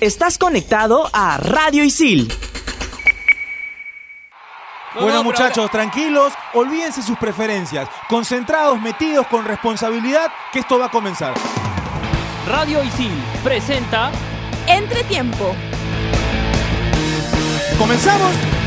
Estás conectado a Radio Isil. bueno muchachos, tranquilos, olvídense sus preferencias, concentrados, metidos con responsabilidad, que esto va a comenzar. Radio Isil presenta Entretiempo. ¿Comenzamos?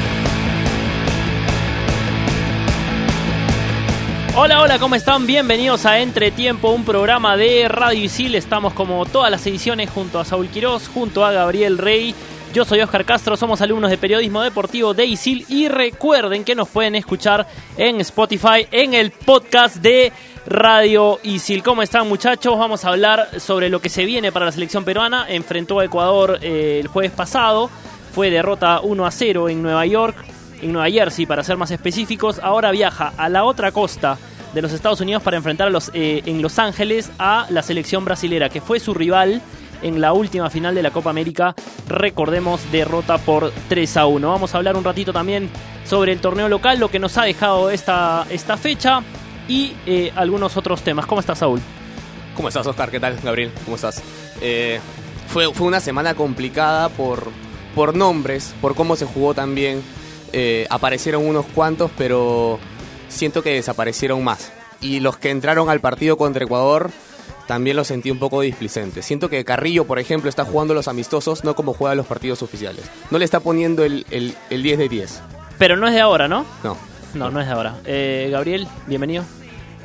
Hola, hola, ¿cómo están? Bienvenidos a Entretiempo, un programa de Radio Isil. Estamos como todas las ediciones junto a Saúl Quirós, junto a Gabriel Rey. Yo soy Oscar Castro, somos alumnos de Periodismo Deportivo de ISIL y recuerden que nos pueden escuchar en Spotify, en el podcast de Radio Isil. ¿Cómo están muchachos? Vamos a hablar sobre lo que se viene para la selección peruana. Enfrentó a Ecuador eh, el jueves pasado, fue derrota 1 a 0 en Nueva York en Nueva Jersey, para ser más específicos. Ahora viaja a la otra costa de los Estados Unidos para enfrentar a los, eh, en Los Ángeles a la selección brasilera, que fue su rival en la última final de la Copa América. Recordemos, derrota por 3 a 1. Vamos a hablar un ratito también sobre el torneo local, lo que nos ha dejado esta, esta fecha y eh, algunos otros temas. ¿Cómo estás, Saúl? ¿Cómo estás, Oscar? ¿Qué tal, Gabriel? ¿Cómo estás? Eh, fue, fue una semana complicada por, por nombres, por cómo se jugó también. Aparecieron unos cuantos, pero siento que desaparecieron más. Y los que entraron al partido contra Ecuador también los sentí un poco displicentes. Siento que Carrillo, por ejemplo, está jugando los amistosos, no como juega los partidos oficiales. No le está poniendo el, el, el 10 de 10. Pero no es de ahora, ¿no? No. No, no es de ahora. Eh, Gabriel, bienvenido.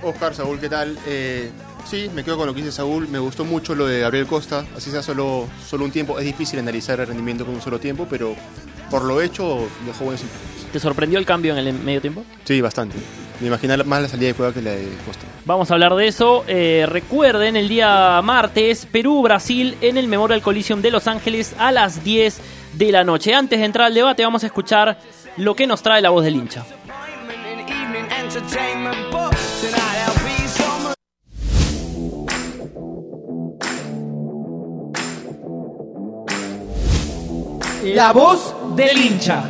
Oscar, Saúl, ¿qué tal? Eh, sí, me quedo con lo que dice Saúl. Me gustó mucho lo de Gabriel Costa. Así sea solo, solo un tiempo. Es difícil analizar el rendimiento con un solo tiempo, pero por lo hecho, dejó buenos impulsos. ¿Te sorprendió el cambio en el medio tiempo? Sí, bastante. Me imaginaba más la salida de juego que la de Costa. Vamos a hablar de eso. Eh, recuerden, el día martes, Perú-Brasil en el Memorial Coliseum de Los Ángeles a las 10 de la noche. Antes de entrar al debate, vamos a escuchar lo que nos trae la voz del hincha. La voz del hincha.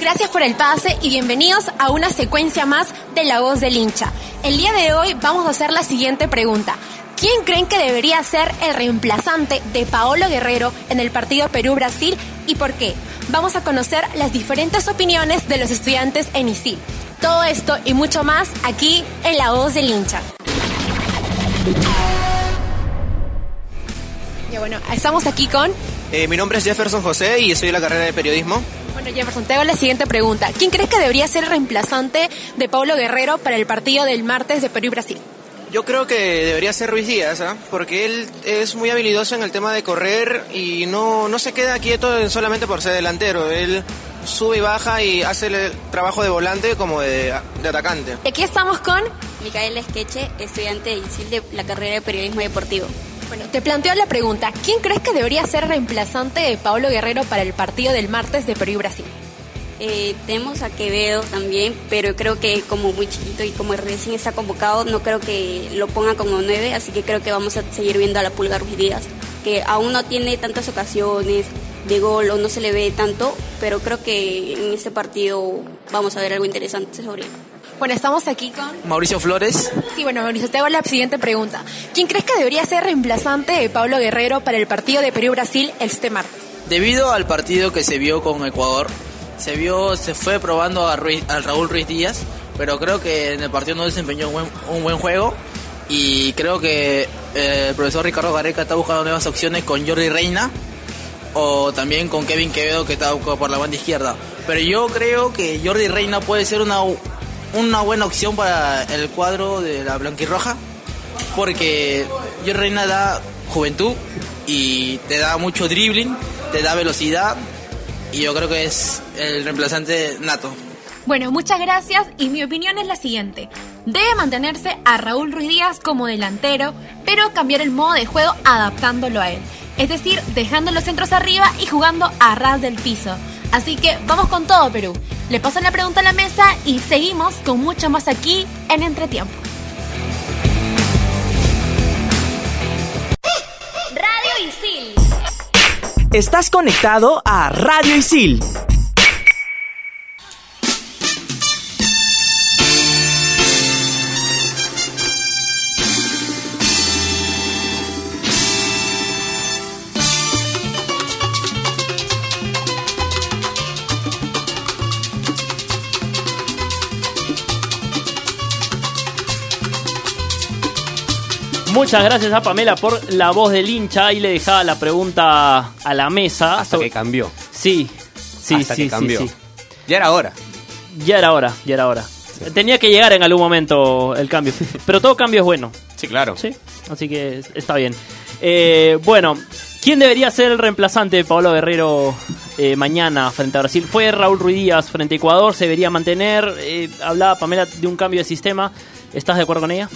Gracias por el pase y bienvenidos a una secuencia más de La Voz del Hincha. El día de hoy vamos a hacer la siguiente pregunta. ¿Quién creen que debería ser el reemplazante de Paolo Guerrero en el partido Perú-Brasil y por qué? Vamos a conocer las diferentes opiniones de los estudiantes en ISIL. Todo esto y mucho más aquí en La Voz del Hincha. Ya bueno, estamos aquí con... Eh, mi nombre es Jefferson José y soy de la carrera de periodismo. Bueno, Jefferson, te hago la siguiente pregunta. ¿Quién crees que debería ser el reemplazante de Paulo Guerrero para el partido del martes de Perú y Brasil? Yo creo que debería ser Ruiz Díaz, ¿ah? porque él es muy habilidoso en el tema de correr y no, no se queda quieto solamente por ser delantero. Él sube y baja y hace el trabajo de volante como de, de atacante. Aquí estamos con... Micael Esqueche, estudiante de ISIL de la carrera de Periodismo Deportivo. Bueno, te planteo la pregunta. ¿Quién crees que debería ser reemplazante de Pablo Guerrero para el partido del martes de Perú y Brasil? Eh, tenemos a Quevedo también, pero creo que como muy chiquito y como recién está convocado, no creo que lo ponga como nueve, así que creo que vamos a seguir viendo a la Pulga Díaz, que aún no tiene tantas ocasiones de gol o no se le ve tanto, pero creo que en este partido vamos a ver algo interesante sobre él. Bueno, estamos aquí con... Mauricio Flores. Sí, bueno, Mauricio, te hago la siguiente pregunta. ¿Quién crees que debería ser reemplazante de Pablo Guerrero para el partido de Perú-Brasil este martes? Debido al partido que se vio con Ecuador, se vio, se fue probando a, Ruiz, a Raúl Ruiz Díaz, pero creo que en el partido no desempeñó un buen, un buen juego y creo que eh, el profesor Ricardo Gareca está buscando nuevas opciones con Jordi Reina o también con Kevin Quevedo que está por la banda izquierda. Pero yo creo que Jordi Reina puede ser una, una buena opción para el cuadro de la blanquirroja porque Jordi Reina da juventud y te da mucho dribbling, te da velocidad y yo creo que es el reemplazante nato. Bueno, muchas gracias y mi opinión es la siguiente. Debe mantenerse a Raúl Ruiz Díaz como delantero, pero cambiar el modo de juego adaptándolo a él. Es decir, dejando los centros arriba y jugando a ras del piso. Así que vamos con todo, Perú. Le paso la pregunta a la mesa y seguimos con mucho más aquí en Entretiempo. Radio Isil. Estás conectado a Radio Isil. Muchas gracias a Pamela por la voz del hincha y le dejaba la pregunta a la mesa. Hasta So- que cambió. Sí, sí, Hasta sí, que cambió. sí. Ya era hora. Ya era hora, ya era hora. Tenía que llegar en algún momento el cambio. Pero todo cambio es bueno. Sí, claro. Sí, así que es- está bien. Eh, bueno, ¿quién debería ser el reemplazante de Pablo Guerrero eh, mañana frente a Brasil? Fue Raúl Ruiz Díaz frente a Ecuador, se debería mantener. Eh, hablaba Pamela de un cambio de sistema. ¿Estás de acuerdo con ella?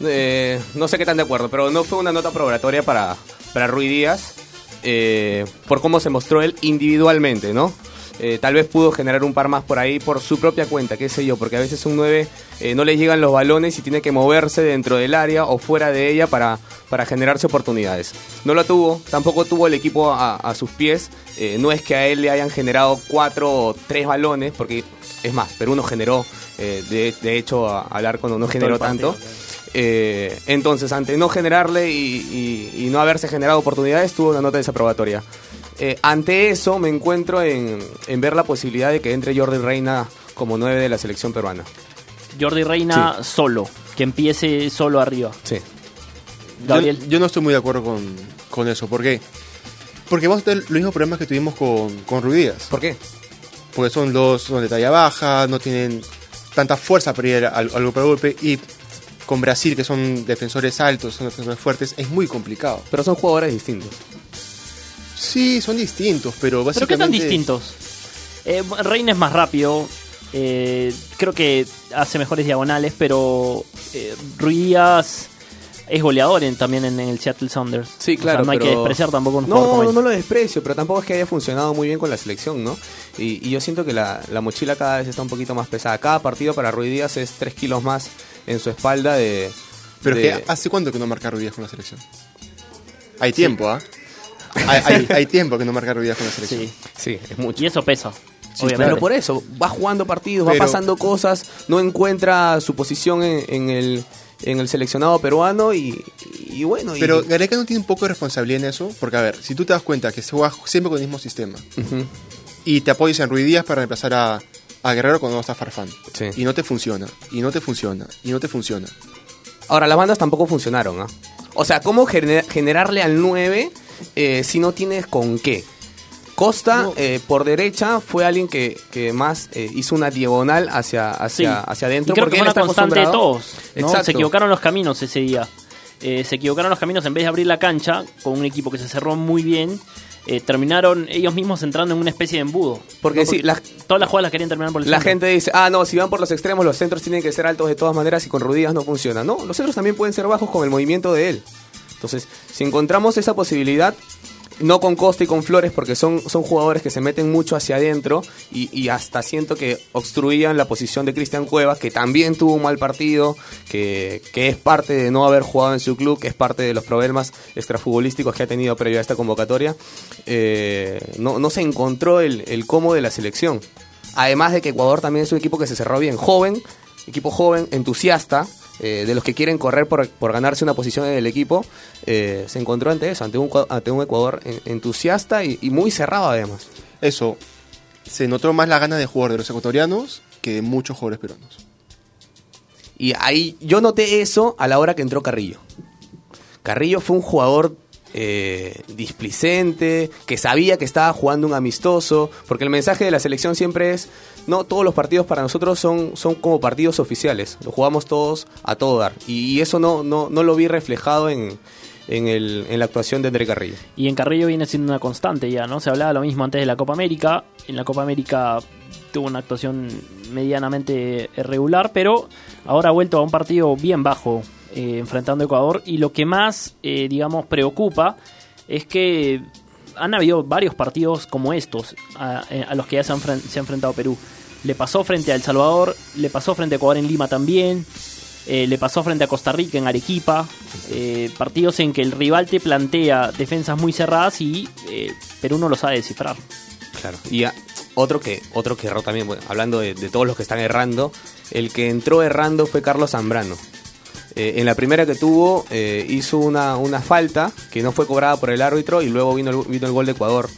Eh, no sé qué tan de acuerdo, pero no fue una nota probatoria para, para Rui Díaz eh, por cómo se mostró él individualmente, ¿no? Eh, tal vez pudo generar un par más por ahí por su propia cuenta, qué sé yo, porque a veces un 9 eh, no le llegan los balones y tiene que moverse dentro del área o fuera de ella para, para generarse oportunidades. No lo tuvo, tampoco tuvo el equipo a, a sus pies, eh, no es que a él le hayan generado cuatro o tres balones, porque es más, Perú no generó, eh, de, de hecho a- al arco no, no generó partido, tanto. Eh, entonces, ante no generarle y, y- y no haberse generado oportunidades, tuvo una nota desaprobatoria. Eh, ante eso, me encuentro en, en ver la posibilidad de que entre Jordi Reina como 9 de la selección peruana. Jordi Reina solo, que empiece solo arriba. Sí. Gabriel. Yo, yo no estoy muy de acuerdo con, con eso. ¿Por qué? Porque vamos a tener los mismos problemas que tuvimos con, con Rui Díaz. ¿Por qué? Porque son dos son de talla baja, no tienen tanta fuerza para ir al, al golpe a golpe. Y con Brasil, que son defensores altos, son defensores fuertes, es muy complicado. Pero son jugadores distintos. Sí, son distintos, pero ¿Pero básicamente... qué tan distintos? Eh, Reina es más rápido. eh, creo que hace mejores diagonales, pero eh, Ruiz Díaz es goleador en- también en, el Seattle Sounders. Sí, O sea, claro. no hay que pero- despreciar tampoco un jugador No, como no, no lo desprecio, pero tampoco es que haya funcionado muy bien con la selección, ¿no? Y, y yo siento que la, la mochila cada vez está un poquito más pesada. Cada partido para Ruiz Díaz es 3 kilos más en su espalda de... Pero de- es que ¿hace cuánto que no marca Rui Díaz con la selección? Hay tiempo, ¿ah? hay, hay- hay tiempo que no marca Rui Díaz con la selección. Sí. Sí, es mucho. Y eso pesa. Sí, obviamente. Pero por eso, va jugando partidos, Pero- va pasando cosas, no encuentra su posición en, en el, en el seleccionado peruano y, y bueno. y- Pero Gareca no tiene un poco de responsabilidad en eso, porque a ver, si tú te das cuenta que se juega siempre con el mismo sistema y te apoyas en Rui Díaz para reemplazar a, a Guerrero cuando no está Farfán sí. y no te funciona, y no te funciona, y no te funciona. Ahora, las bandas tampoco funcionaron, ¿ah? O sea, ¿cómo gener- generarle al 9 eh, si no tienes con qué? Costa, eh, por derecha, fue alguien que, que más eh, hizo una diagonal hacia, hacia, Sí. hacia adentro. Y creo porque que fue una constante de todos. ¿no? Exacto. Se equivocaron los caminos ese día. Eh, se equivocaron los caminos en vez de abrir la cancha con un equipo que se cerró muy bien. eh, terminaron ellos mismos entrando en una especie de embudo. Porque ¿no? sí, la- todas las jugadas las querían terminar por el La centro. gente dice, ah, no, si van por los extremos, los centros tienen que ser altos de todas maneras y con rodillas no funciona. No, los centros también pueden ser bajos con el movimiento de él. Entonces, si encontramos esa posibilidad, no con Costa y con Flores, porque son, son jugadores que se meten mucho hacia adentro y, hasta siento que obstruían la posición de Cristian Cuevas, que también tuvo un mal partido, que, que es parte de no haber jugado en su club, que es parte de los problemas extrafutbolísticos que ha tenido previo a esta convocatoria. Eh, no, no se encontró el, el de la selección. Además de que Ecuador también es un equipo que se cerró bien, joven, equipo joven, entusiasta, eh, de los que quieren correr por, por ganarse una posición en el equipo, eh, se encontró ante eso, ante un, ante un Ecuador en- entusiasta y, y muy cerrado además. Eso, se notó más la gana de jugar de los ecuatorianos que de muchos jugadores peruanos. Y ahí yo noté eso a la hora que entró Carrillo. Carrillo fue un jugador eh, displicente, que sabía que estaba jugando un amistoso, porque el mensaje de la selección siempre es, no, todos los partidos para nosotros son, son como partidos oficiales, lo jugamos todos a todo dar. Y, eso no, no, no lo vi reflejado en, en, el, en la actuación de André Carrillo. Y en Carrillo viene siendo una constante ya, ¿no? Se hablaba lo mismo antes de la Copa América. En la Copa América tuvo una actuación medianamente regular, pero ahora ha vuelto a un partido bien bajo eh, enfrentando a Ecuador. Y lo que más, eh, digamos, preocupa es que han habido varios partidos como estos a, eh, los que ya se, han ha enfrentado Perú. Le pasó frente a El Salvador, le pasó frente a Ecuador en Lima también. Le pasó frente a Costa Rica en Arequipa. partidos en que el rival te plantea defensas muy cerradas y Perú no lo sabe descifrar. Claro. Y otro que otro que erró también, hablando de todos los que están errando, el que entró errando fue Carlos Zambrano. Eh, en la primera que tuvo eh, hizo una, una falta que no fue cobrada por el árbitro y luego vino el, vino el gol de Ecuador.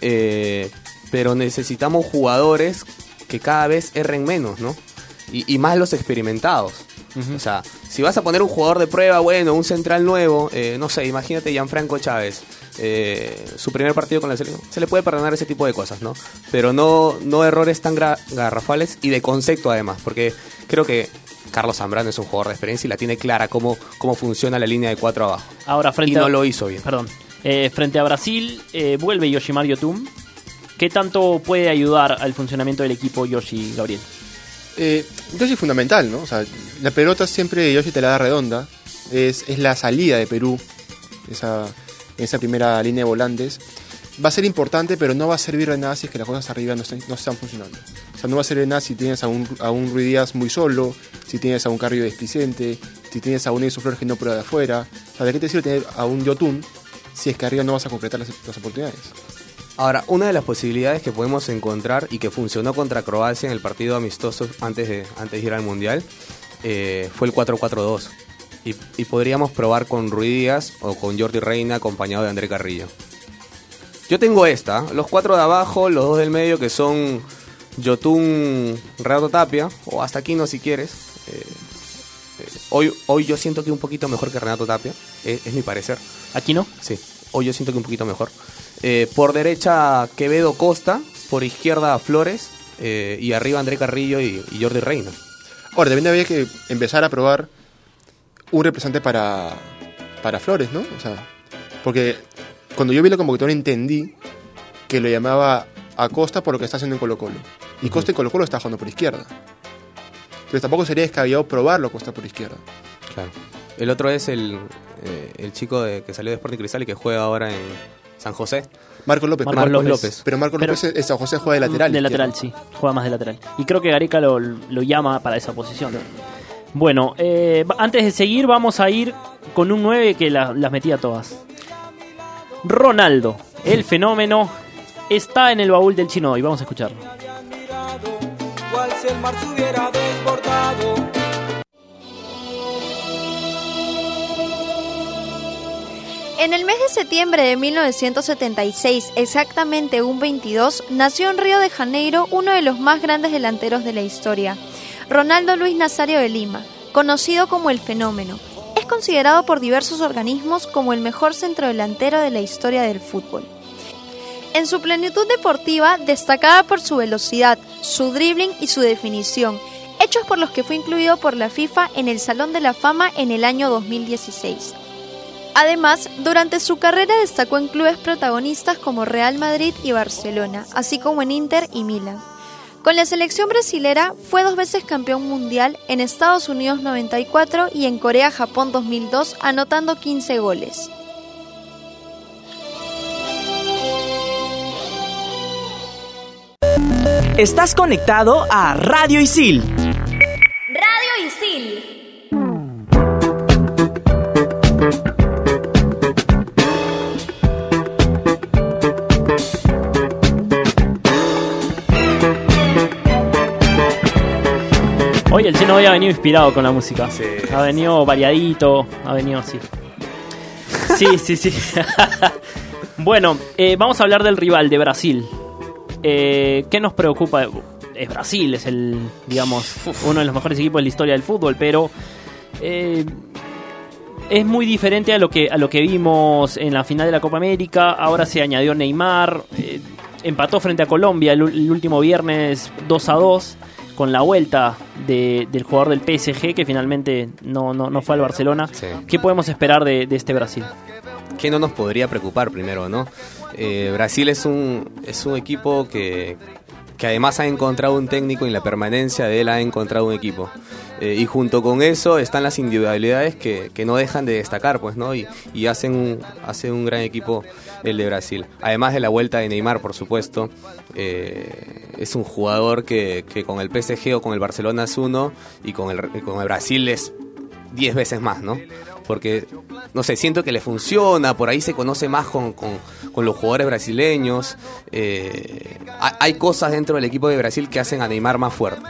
Eh, pero necesitamos jugadores que cada vez erren menos, ¿no? Y, y más los experimentados. O sea, si vas a poner un jugador de prueba, bueno, un central nuevo, eh, no sé, imagínate Gianfranco Chávez, su primer partido con la selección, se le puede perdonar ese tipo de cosas, ¿no? Pero no, no errores tan garrafales y de concepto además, porque creo que Carlos Zambrano es un jugador de experiencia y la tiene clara cómo, cómo funciona la línea de cuatro abajo. Ahora frente Y no a, lo hizo bien. Perdón. Eh, frente a Brasil, eh, vuelve Yoshimar Yotun. ¿Qué tanto puede ayudar al funcionamiento del equipo Yoshi Gabriel? Eh, Yoshi es fundamental, ¿no? O sea, la pelota siempre Yoshi te la da redonda. Es, es la salida de Perú, esa, esa primera línea de volantes. Va a ser importante, pero no va a servir de nada si es que las cosas arriba no están, no están funcionando. O sea, no va a servir de nada si tienes a un, a un Ruiz Díaz muy solo, si tienes a un Carrillo displicente, si tienes a un Enzo Flores que no prueba de afuera. O sea, ¿de qué te sirve tener a un Yotun si es que arriba no vas a concretar las, las oportunidades? Ahora, una de las posibilidades que podemos encontrar y que funcionó contra Croacia en el partido amistoso antes de, antes de ir al Mundial eh, fue el 4-4-2. Y, y podríamos probar con Ruiz Díaz o con Jordi Reina acompañado de André Carrillo. Yo tengo esta, los cuatro de abajo, los dos del medio que son Yotun, Renato Tapia, o hasta Aquino si quieres. Eh, eh, hoy, hoy yo siento que un poquito mejor que Renato Tapia, eh, es mi parecer. ¿Aquino? Sí, hoy yo siento que un poquito mejor. Eh, por derecha Quevedo Costa, por izquierda Flores eh, y arriba André Carrillo y, y Jordi Reina. Ahora, también había que empezar a probar un representante para, para Flores, ¿no? O sea, porque cuando yo vi la convocatoria entendí que lo llamaba a Costa por lo que está haciendo en Colo Colo. Y Costa en Colo Colo está jugando por izquierda. Entonces tampoco sería descabellado probarlo a Costa por izquierda. Claro. El otro es el, eh, el chico de- que salió de Sporting Cristal y que juega ahora en San José. Marcos López. Marcos López. Pero Marcos Pero- López en San José juega de lateral. De lateral, sí. Juega más de lateral. Y creo que Gareca lo, lo llama para esa posición. Bueno, eh, antes de seguir, vamos a ir con un 9 que la- las metía todas. Ronaldo, el fenómeno, está en el baúl del chino y vamos a escucharlo. El mar se hubiera desbordado. En el mes de septiembre de 1976, exactamente un 22, nació en Río de Janeiro uno de los más grandes delanteros de la historia, Ronaldo Luis Nazario de Lima, conocido como el fenómeno. Es considerado por diversos organismos como el mejor centrodelantero de la historia del fútbol. En su plenitud deportiva destacaba por su velocidad, su dribbling y su definición, hechos por los que fue incluido por la FIFA en el Salón de la Fama en el año 2016. Además, durante su carrera destacó en clubes protagonistas como Real Madrid y Barcelona, así como en Inter y Milan. Con la selección brasilera fue dos veces campeón mundial en Estados Unidos 94 y en Corea-Japón 2002, anotando 15 goles. Estás conectado a Radio Isil. Radio Isil. Hoy el chino hoy ha venido inspirado con la música. Sí. Ha venido variadito, ha venido así. Sí, sí, sí. bueno, eh, vamos a hablar del rival de Brasil. Eh, ¿Qué nos preocupa? Es Brasil, es el, digamos, uno de los mejores equipos de la historia del fútbol, pero eh, es muy diferente a lo que a lo que vimos en la final de la Copa América. Ahora se añadió Neymar, eh, empató frente a Colombia el, el último viernes 2 a 2 con la vuelta de- del jugador del PSG que finalmente no, no, no fue al Barcelona. Sí. ¿Qué podemos esperar de, de este Brasil? ¿Qué no nos podría preocupar primero, no? Eh, Brasil es un, es un equipo que, que además ha encontrado un técnico y en la permanencia de él ha encontrado un equipo. Eh, y junto con eso están las individualidades que, que no dejan de destacar, pues, ¿no? Y, y hacen, un, hacen un gran equipo el de Brasil. Además de la vuelta de Neymar, por supuesto. eh, es un jugador que, que con el PSG o con el Barcelona es uno y con el, con el Brasil es 10 veces más, ¿no? Porque, no sé, siento que le funciona, por ahí se conoce más con, con- con los jugadores brasileños. eh, hay, cosas dentro del equipo de Brasil que hacen a Neymar más fuerte.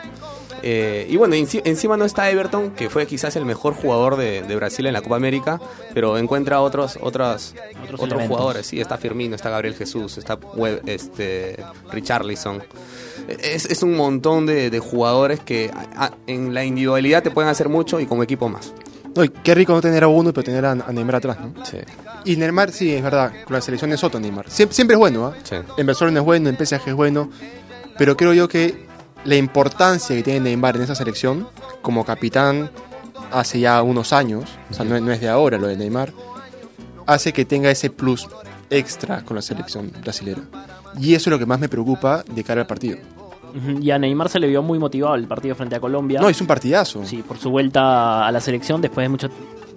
Eh, y bueno, enci- encima no está Everton, que fue quizás el mejor jugador de, de Brasil en la Copa América, pero encuentra otros otros, otros, elementos. jugadores. Sí, está Firmino, está Gabriel Jesús, está Web- este, Richarlison. Es, es un montón de, de jugadores que a- en la individualidad te pueden hacer mucho y como equipo más. No, y qué rico no tener a uno, pero tener a, a Neymar atrás, ¿no? Sí. Y Neymar, sí, es verdad, con la selección es otro Neymar. Siempre, siempre es bueno, ¿ah? Sí. En Barcelona es bueno, en PSG es bueno, pero creo yo que la importancia que tiene Neymar en esa selección, como capitán hace ya unos años, o sea, no, no es de ahora lo de Neymar, hace que tenga ese plus extra con la selección brasilera. Y eso es lo que más me preocupa de cara al partido. Y a Neymar se le vio muy motivado el partido frente a Colombia. No, es un partidazo. Sí, por su vuelta a la selección después de mucho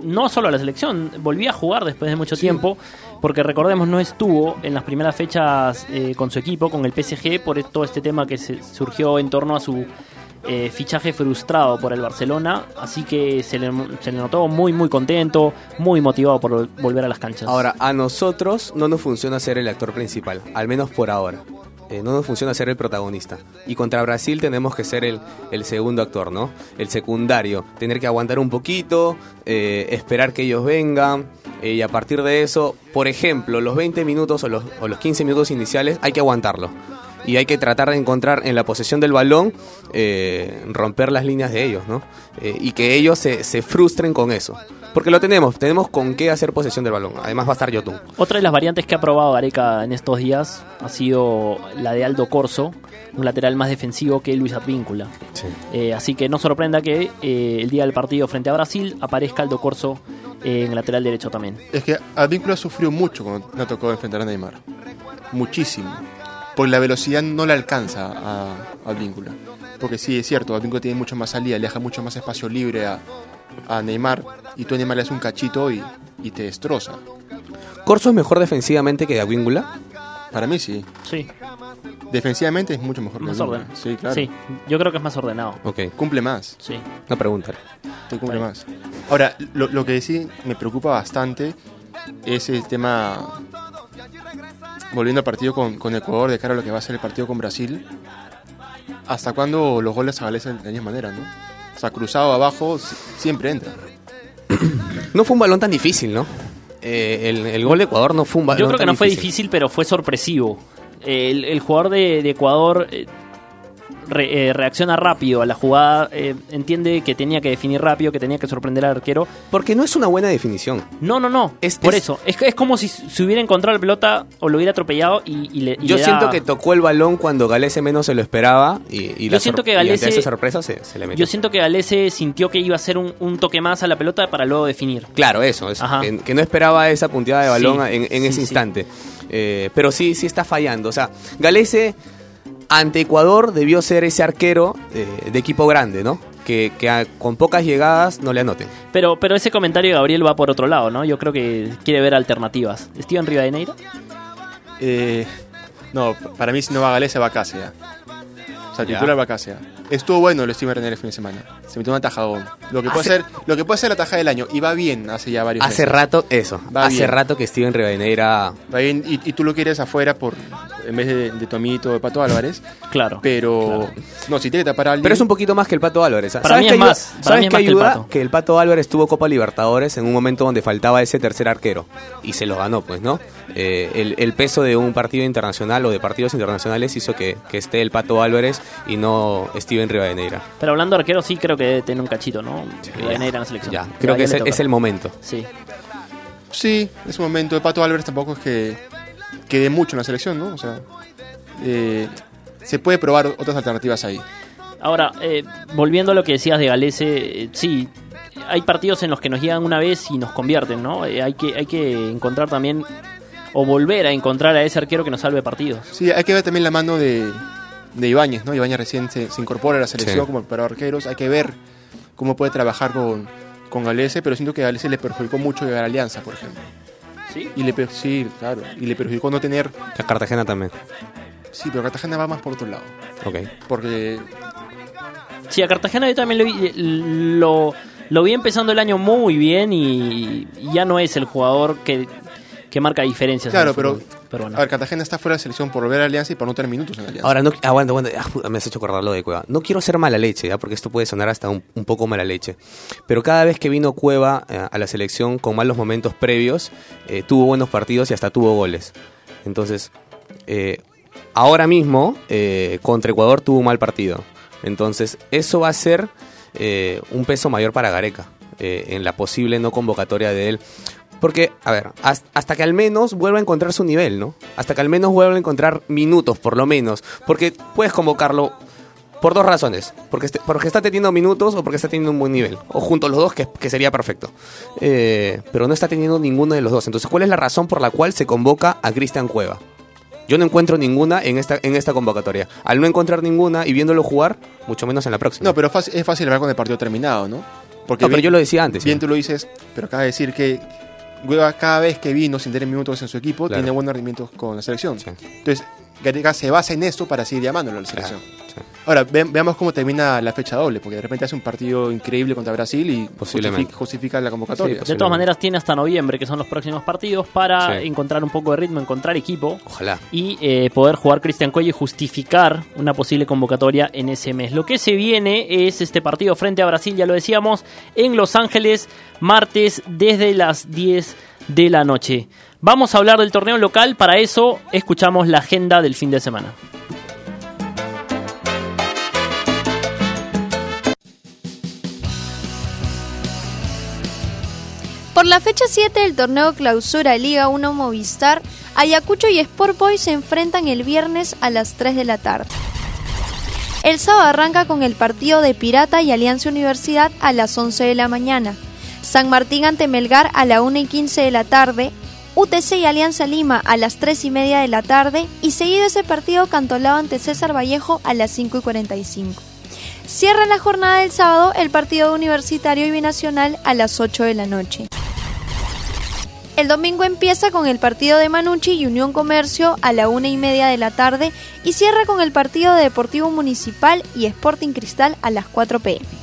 no solo a la selección, volvía a jugar después de mucho tiempo, porque recordemos no estuvo en las primeras fechas eh, con su equipo, con el PSG, por todo este tema que se surgió en torno a su eh, fichaje frustrado por el Barcelona, así que se le, se le notó muy muy contento, muy motivado por volver a las canchas. Ahora, a nosotros no nos funciona ser el actor principal, al menos por ahora. Eh, no nos funciona ser el protagonista. Y contra Brasil tenemos que ser el, el segundo actor, ¿no? El secundario. Tener que aguantar un poquito, eh, esperar que ellos vengan. eh, y a partir de eso, por ejemplo, los 20 minutos o los, o los 15 minutos iniciales hay que aguantarlo. Y hay que tratar de encontrar en la posesión del balón, romper las líneas de ellos, ¿no? Y que ellos se, se frustren con eso. Porque lo tenemos, tenemos con qué hacer posesión del balón. Además va a estar Yotun. Otra de las variantes que ha probado Gareca en estos días ha sido la de Aldo Corso, un lateral más defensivo que Luis Advíncula. Eh, así que no sorprenda que eh, el día del partido frente a Brasil aparezca Aldo Corso eh, en el lateral derecho también. Es que Advíncula sufrió mucho cuando le tocó enfrentar a Neymar. Muchísimo. Porque la velocidad no le alcanza a Advíncula. Porque sí, es cierto, Advíncula tiene mucho más salida, le deja mucho más espacio libre a, a Neymar. Y tú a Neymar le haces un cachito y, y te destroza. ¿Corso es mejor defensivamente que Advíncula? Para mí sí. Sí. Defensivamente es mucho mejor que Más orden. Sí, claro. Sí, yo creo que es más ordenado. Ok. Cumple más. Sí. Una pregunta. Te cumple más. Ahora, lo, lo que sí me preocupa bastante es el tema. Volviendo al partido con, con Ecuador, de cara a lo que va a ser el partido con Brasil. ¿Hasta cuándo los goles se avalecen de la misma manera, no? O sea, cruzado abajo si- siempre entra. No fue un balón tan difícil, ¿no? Eh, el, el gol de Ecuador no fue un balón Yo creo que tan no fue difícil, pero fue sorpresivo. El, el jugador de, de Ecuador eh, re- eh, reacciona rápido a la jugada, eh, entiende que tenía que definir rápido, que tenía que sorprender al arquero. Porque no es una buena definición. No, no, no. Es- por es- eso. Es, es como si se hubiera encontrado la pelota o lo hubiera atropellado y, y le. y Yo le siento que tocó el balón cuando Galese menos se lo esperaba y, y Yo la siento que Galese- esa sorpresa se, se le metió. Yo siento que Galese sintió que iba a hacer un, un toque más a la pelota para luego definir. Claro, eso. Que, que no esperaba esa punteada de balón Sí, en, en sí, ese sí. instante. Eh, pero sí, sí está fallando. O sea, Galese ante Ecuador debió ser ese arquero eh, de equipo grande, ¿no? Que, que a- con pocas llegadas no le anoten. Pero, pero ese comentario de Gabriel va por otro lado, ¿no? Yo creo que quiere ver alternativas. ¿Steven Rivadeneira? Eh, no, para mí si no va Galese va Casia. O sea, titular va Casia. Estuvo bueno el Steven René el fin de semana. Se metió un atajadón. Lo que puede Hace- ser, lo que puede ser la tajada del año. Y va bien hace ya varios Hace meses. rato, eso. Va hace bien. rato que Steven Rivadeneira Va bien, y, y tú lo quieres afuera por en vez de, de Tomito o de Pato Álvarez. Claro. Pero no, si tiene que tapar a alguien. Pero es un poquito más que el Pato Álvarez. Para mí qué es ayuda? más, para ¿Sabes mí es qué más que el ayuda? Pato. Que el Pato Álvarez tuvo Copa Libertadores en un momento donde faltaba ese tercer arquero. Y se lo ganó, pues, ¿no? Eh, el, el peso de un partido internacional o de partidos internacionales hizo que, que esté el Pato Álvarez y no Steven Rivadeneira. Pero hablando de arquero, sí creo que debe tener un cachito, ¿no? Rivadeneira en la selección. Ya, creo que es, el- es el momento. Sí. Sí, es un momento. De Pato Álvarez tampoco es que quede mucho en la selección, ¿no? O sea, eh, se puede probar otras alternativas ahí. Ahora, eh, volviendo a lo que decías de Galese, eh, sí, hay partidos en los que nos llegan una vez y nos convierten, ¿no? Eh, hay, que, hay que encontrar también, o volver a encontrar a ese arquero que nos salve partidos. Sí, hay que ver también la mano de, de Ibáñez, ¿no? Ibáñez recién se, se incorpora a la selección Sí. como para arqueros. Hay que ver cómo puede trabajar con, con Galese, pero siento que a Galese le perjudicó mucho llegar a Alianza, por ejemplo. ¿Sí? Y le, per- sí, claro. Y le perjudicó no tener... A Cartagena también. Sí, pero Cartagena va más por otro lado. Ok. Porque Sí, a Cartagena yo también lo vi, lo, lo vi empezando el año muy bien y, y ya no es el jugador que, que marca diferencias. en Claro, pero. Peruana. A ver, Cartagena está fuera de selección por volver a Alianza y por no tener minutos en Alianza. Ahora, no, aguanta, aguanta. Ah, me has hecho acordar lo de Cueva. No quiero ser mala leche, ¿ya? porque esto puede sonar hasta un, un poco mala leche. Pero cada vez que vino Cueva eh, a la selección con malos momentos previos, eh, tuvo buenos partidos y hasta tuvo goles. Entonces, eh, ahora mismo, eh, contra Ecuador tuvo un mal partido. Entonces, eso va a ser eh, un peso mayor para Gareca eh, en la posible no convocatoria de él. Porque, a ver, has- hasta que al menos vuelva a encontrar su nivel, ¿no? Hasta que al menos vuelva a encontrar minutos, por lo menos. Porque puedes convocarlo por dos razones. Porque, este- porque está teniendo minutos o porque está teniendo un buen nivel. O junto a los dos, que, que sería perfecto. Eh, pero no está teniendo ninguno de los dos. Entonces, ¿cuál es la razón por la cual se convoca a Cristian Cueva? Yo no encuentro ninguna en esta, en esta convocatoria. Al no encontrar ninguna y viéndolo jugar, mucho menos en la próxima. No, pero es fácil hablar con el partido terminado, ¿no? Porque No, pero yo lo decía antes, Bien ya. tú lo dices, pero acaba de decir que Cada vez que vino sin tener minutos en su equipo Claro. tiene buenos rendimientos con la selección. Entonces, Gareca se basa en esto para seguir llamándolo a la selección. Ahora, ve- veamos cómo termina la fecha doble, porque de repente hace un partido increíble contra Brasil y justifica, justifica la convocatoria. de todas maneras tiene hasta noviembre, que son los próximos partidos, para Sí. encontrar un poco de ritmo, encontrar equipo Ojalá. y eh, poder jugar Cristian Cuello y justificar una posible convocatoria en ese mes. Lo que se viene es este partido frente a Brasil, ya lo decíamos, en Los Ángeles, martes desde las 10 de la noche. Vamos a hablar del torneo local, para eso escuchamos la agenda del fin de semana. Por la fecha 7 del torneo Clausura Liga 1 Movistar, Ayacucho y Sport Boys se enfrentan el viernes a las 3 de la tarde. El sábado arranca con el partido de Pirata y Alianza Universidad a las 11 de la mañana. San Martín ante Melgar a la 1 y 15 de la tarde. UTC y Alianza Lima a las 3 y media de la tarde. Y seguido ese partido Cantolao ante César Vallejo a las 5 y 45. Cierra la jornada del sábado el partido universitario y binacional a las 8 de la noche. El domingo empieza con el partido de Manucci y Unión Comercio a la una y media de la tarde y cierra con el partido de Deportivo Municipal y Sporting Cristal a las 4 pm.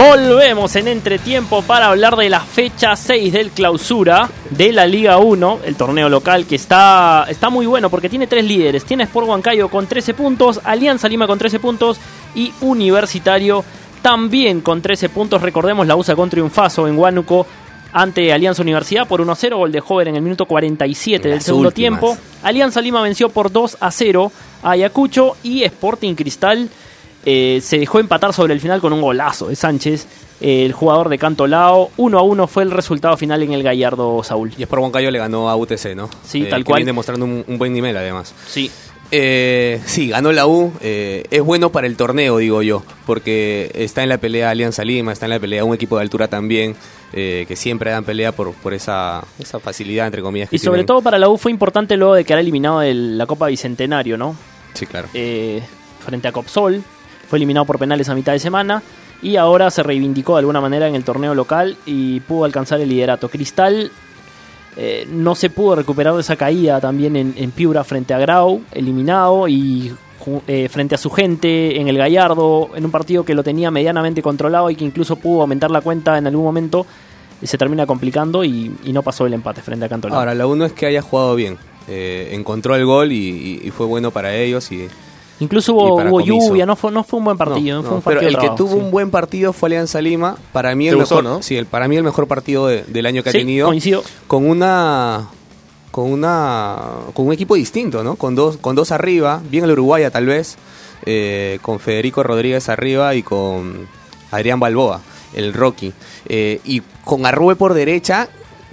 Volvemos en entretiempo para hablar de la fecha 6 del clausura de la Liga 1, el torneo local que está, está muy bueno porque tiene tres líderes. Tiene Sport Huancayo con 13 puntos, Alianza Lima con 13 puntos y Universitario también con 13 puntos. Recordemos la USA con triunfazo en Huánuco ante Alianza Universidad por 1-0, gol de joven en el minuto 47 del segundo últimas. tiempo. Alianza Lima venció por 2 a 0 a Ayacucho y Sporting Cristal eh, se dejó empatar sobre el final con un golazo de Sánchez, eh, el jugador de Cantolao. 1 a 1 fue el resultado final en el Gallardo Saúl. Y Sport Huancayo le ganó a UTC, ¿no? Sí, Eh, tal que cual. Viene demostrando un, un buen nivel, además. Sí. Sí, ganó la U. es bueno para el torneo, digo yo, porque está en la pelea Alianza Lima, está en la pelea un equipo de altura también, eh, que siempre dan pelea por, por esa, esa facilidad, entre comillas. que Y sobre tienen. todo para la U fue importante luego de quedar eliminado de la Copa Bicentenario, ¿no? Sí, claro. Eh, frente a Copsol. Fue eliminado por penales a mitad de semana. Y ahora se reivindicó de alguna manera en el torneo local y pudo alcanzar el liderato. Cristal eh, no se pudo recuperar de esa caída también en, Piura frente a Grau, eliminado y eh, frente a su gente en el Gallardo, en un partido que lo tenía medianamente controlado y que incluso pudo aumentar la cuenta en algún momento, se termina complicando y, no pasó el empate frente a Cantolao. Ahora, la uno es que haya jugado bien. Eh, encontró el gol y, y- y fue bueno para ellos. Y, Incluso hubo, hubo lluvia, no fue, no fue un buen partido, no, No, fue un no, pero partido el que tuvo sí. un buen partido fue Alianza Lima. Para mí ¿Te el gustó, mejor, no? sí, el, para mí el mejor partido de- del año que Sí, ha tenido. coincido. Con una con una con un equipo distinto, ¿no? Con dos con dos arriba, bien el Uruguaya tal vez, eh, con Federico Rodríguez arriba y con Adrián Balboa, el Rocky, Eh, y con Arrue por derecha,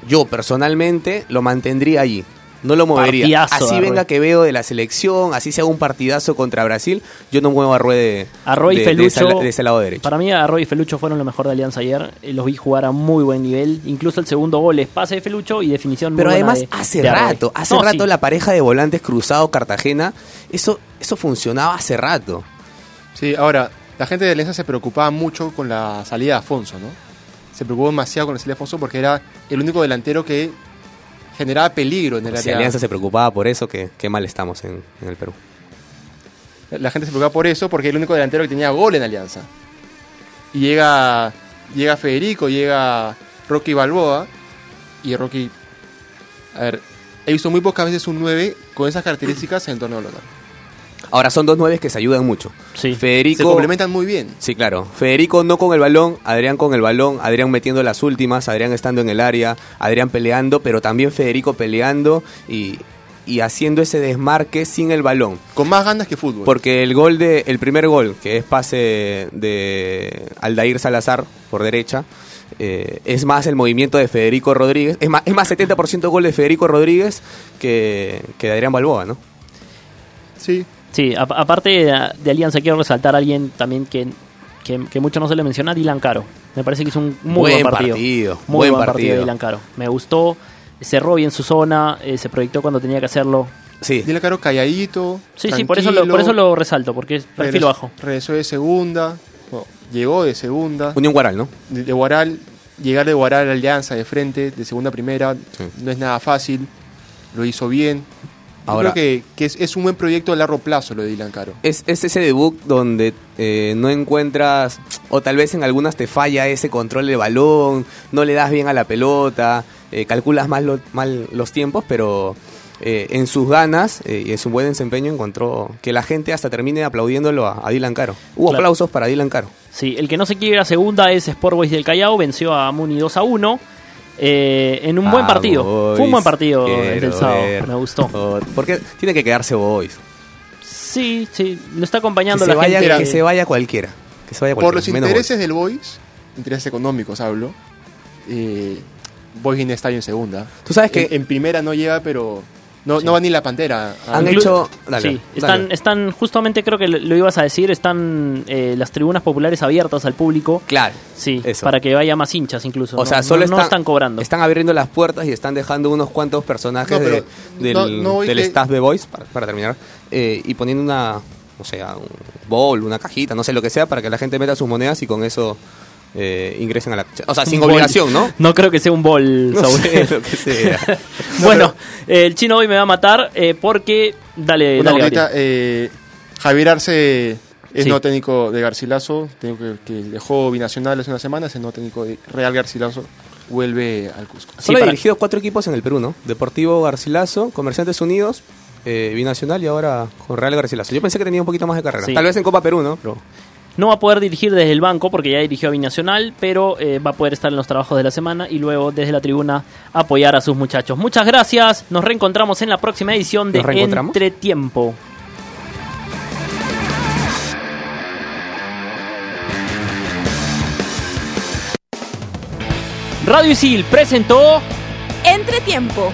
yo personalmente lo mantendría allí. No lo movería. Partidazo así venga. Quevedo de la selección, así sea un partidazo contra Brasil, yo no muevo a Arroy de, Arroy de ese- Felucho. de ese lado derecho. Para mí, Arroy y Felucho fueron lo mejor de Alianza ayer. Eh, Los vi jugar a muy buen nivel. Incluso el segundo gol es pase de Felucho y definición muy Pero buena además de- hace rato, hace No, rato sí. la pareja de volantes cruzado Cartagena, eso, eso funcionaba hace rato. Sí, ahora, la gente de Alianza se preocupaba mucho con la salida de Afonso, ¿no? Se preocupó demasiado con la salida de Afonso porque era el único delantero que generaba peligro en el Si área. Alianza se preocupaba por eso, que qué mal estamos en, en el Perú. La gente se preocupaba por eso porque era el único delantero que tenía gol en Alianza. Y llega, llega Federico, llega Rocky Balboa. Y Rocky. A ver, he visto muy pocas veces un 9 con esas características en el torneo local. Ahora son dos nueves que se ayudan mucho. Federico. Se complementan muy bien. Sí, claro. Federico no con el balón, Adrián con el balón, Adrián metiendo las últimas, Adrián estando en el área, Adrián peleando, pero también Federico peleando y, y haciendo ese desmarque sin el balón. Con más ganas que fútbol. Porque el gol de el primer gol, que es pase de Aldair Salazar por derecha, eh, es más el movimiento de Federico Rodríguez, es más, es más 70% gol de Federico Rodríguez que, que de Adrián Balboa, ¿no? Sí. Sí, a- aparte de, de Alianza, quiero resaltar a alguien también que, que, que mucho no se le menciona, Dylan Caro. Me parece que hizo un muy Buen buen partido. partido, Muy buen buen partido. partido. de Dylan Caro. Me gustó, cerró bien su zona, eh, se proyectó cuando tenía que hacerlo. Sí. Dile Caro calladito. Sí, sí, por eso, lo, por eso lo resalto, porque es perfil regresó- bajo. Regresó de segunda. bueno, llegó de segunda. Unión Guaral, ¿no? De, de Guaral. Llegar de Guaral a la Alianza de frente, de segunda a primera, no es nada fácil. Lo hizo bien. Yo Ahora- creo que, que es, es un buen proyecto a largo plazo lo de Dylan Caro. Es, es ese debut donde eh, no encuentras, o tal vez en algunas te falla ese control de balón, no le das bien a la pelota, eh, calculas mal, lo- mal los tiempos, pero eh, en sus ganas eh, y en su buen desempeño encontró que la gente hasta termine aplaudiéndolo a, a Dylan Caro. Hubo Claro. aplausos para Dylan Caro. Sí, el que no se quiere ir a segunda es Sport Boys del Callao, venció a Muni 2 a 1. Eh, en un buen Vamos, partido. Fue un buen partido el del sábado. ver. Me gustó. Porque tiene que quedarse Boys. Sí, sí, lo está Que acompañando se, la vaya, gente. que se vaya cualquiera. Que se vaya Por cualquiera, los menos intereses del Boys, intereses económicos hablo, eh, Boys en estadio en segunda. Tú sabes que- En, en primera no llega, pero no, no va ni la Pantera. Han hecho- Dale, sí, dale. están, están, justamente creo que lo, lo ibas a decir, están eh, las tribunas populares abiertas al público. Claro. Sí, Eso. para que vaya más hinchas incluso. O ¿no? sea, No- solo no, están, están cobrando. Están abriendo las puertas y están dejando unos cuantos personajes No, de- del, no- no del que- staff de Voice, para, para terminar, eh, y poniendo una, o sea, un bowl, una cajita, no sé lo que sea, para que la gente meta sus monedas y con eso eh, ingresen a la... O sea, sin Un bol. obligación, ¿no? No creo que sea un bol, No sé, lo que sea. bueno, eh, el chino hoy me va a matar eh, porque... Dale, Una dale, eh, Javier Arce es Sí. no técnico de Garcilaso, técnico que, que dejó binacional hace unas semanas, es no técnico de Real Garcilaso, vuelve al Cusco. Solo ha dirigido cuatro equipos en el Perú, ¿no? Deportivo Garcilaso, Comerciantes Unidos, eh, Binacional y ahora con Real Garcilaso. Yo pensé que tenía un poquito más de carrera. Sí. Tal vez en Copa Perú, ¿no? Pero No va a poder dirigir desde el banco porque ya dirigió a Binacional, pero eh, va a poder estar en los trabajos de la semana y luego desde la tribuna apoyar a sus muchachos. Muchas gracias, nos reencontramos en la próxima edición de. Entretiempo. Radio Isil presentó Entretiempo.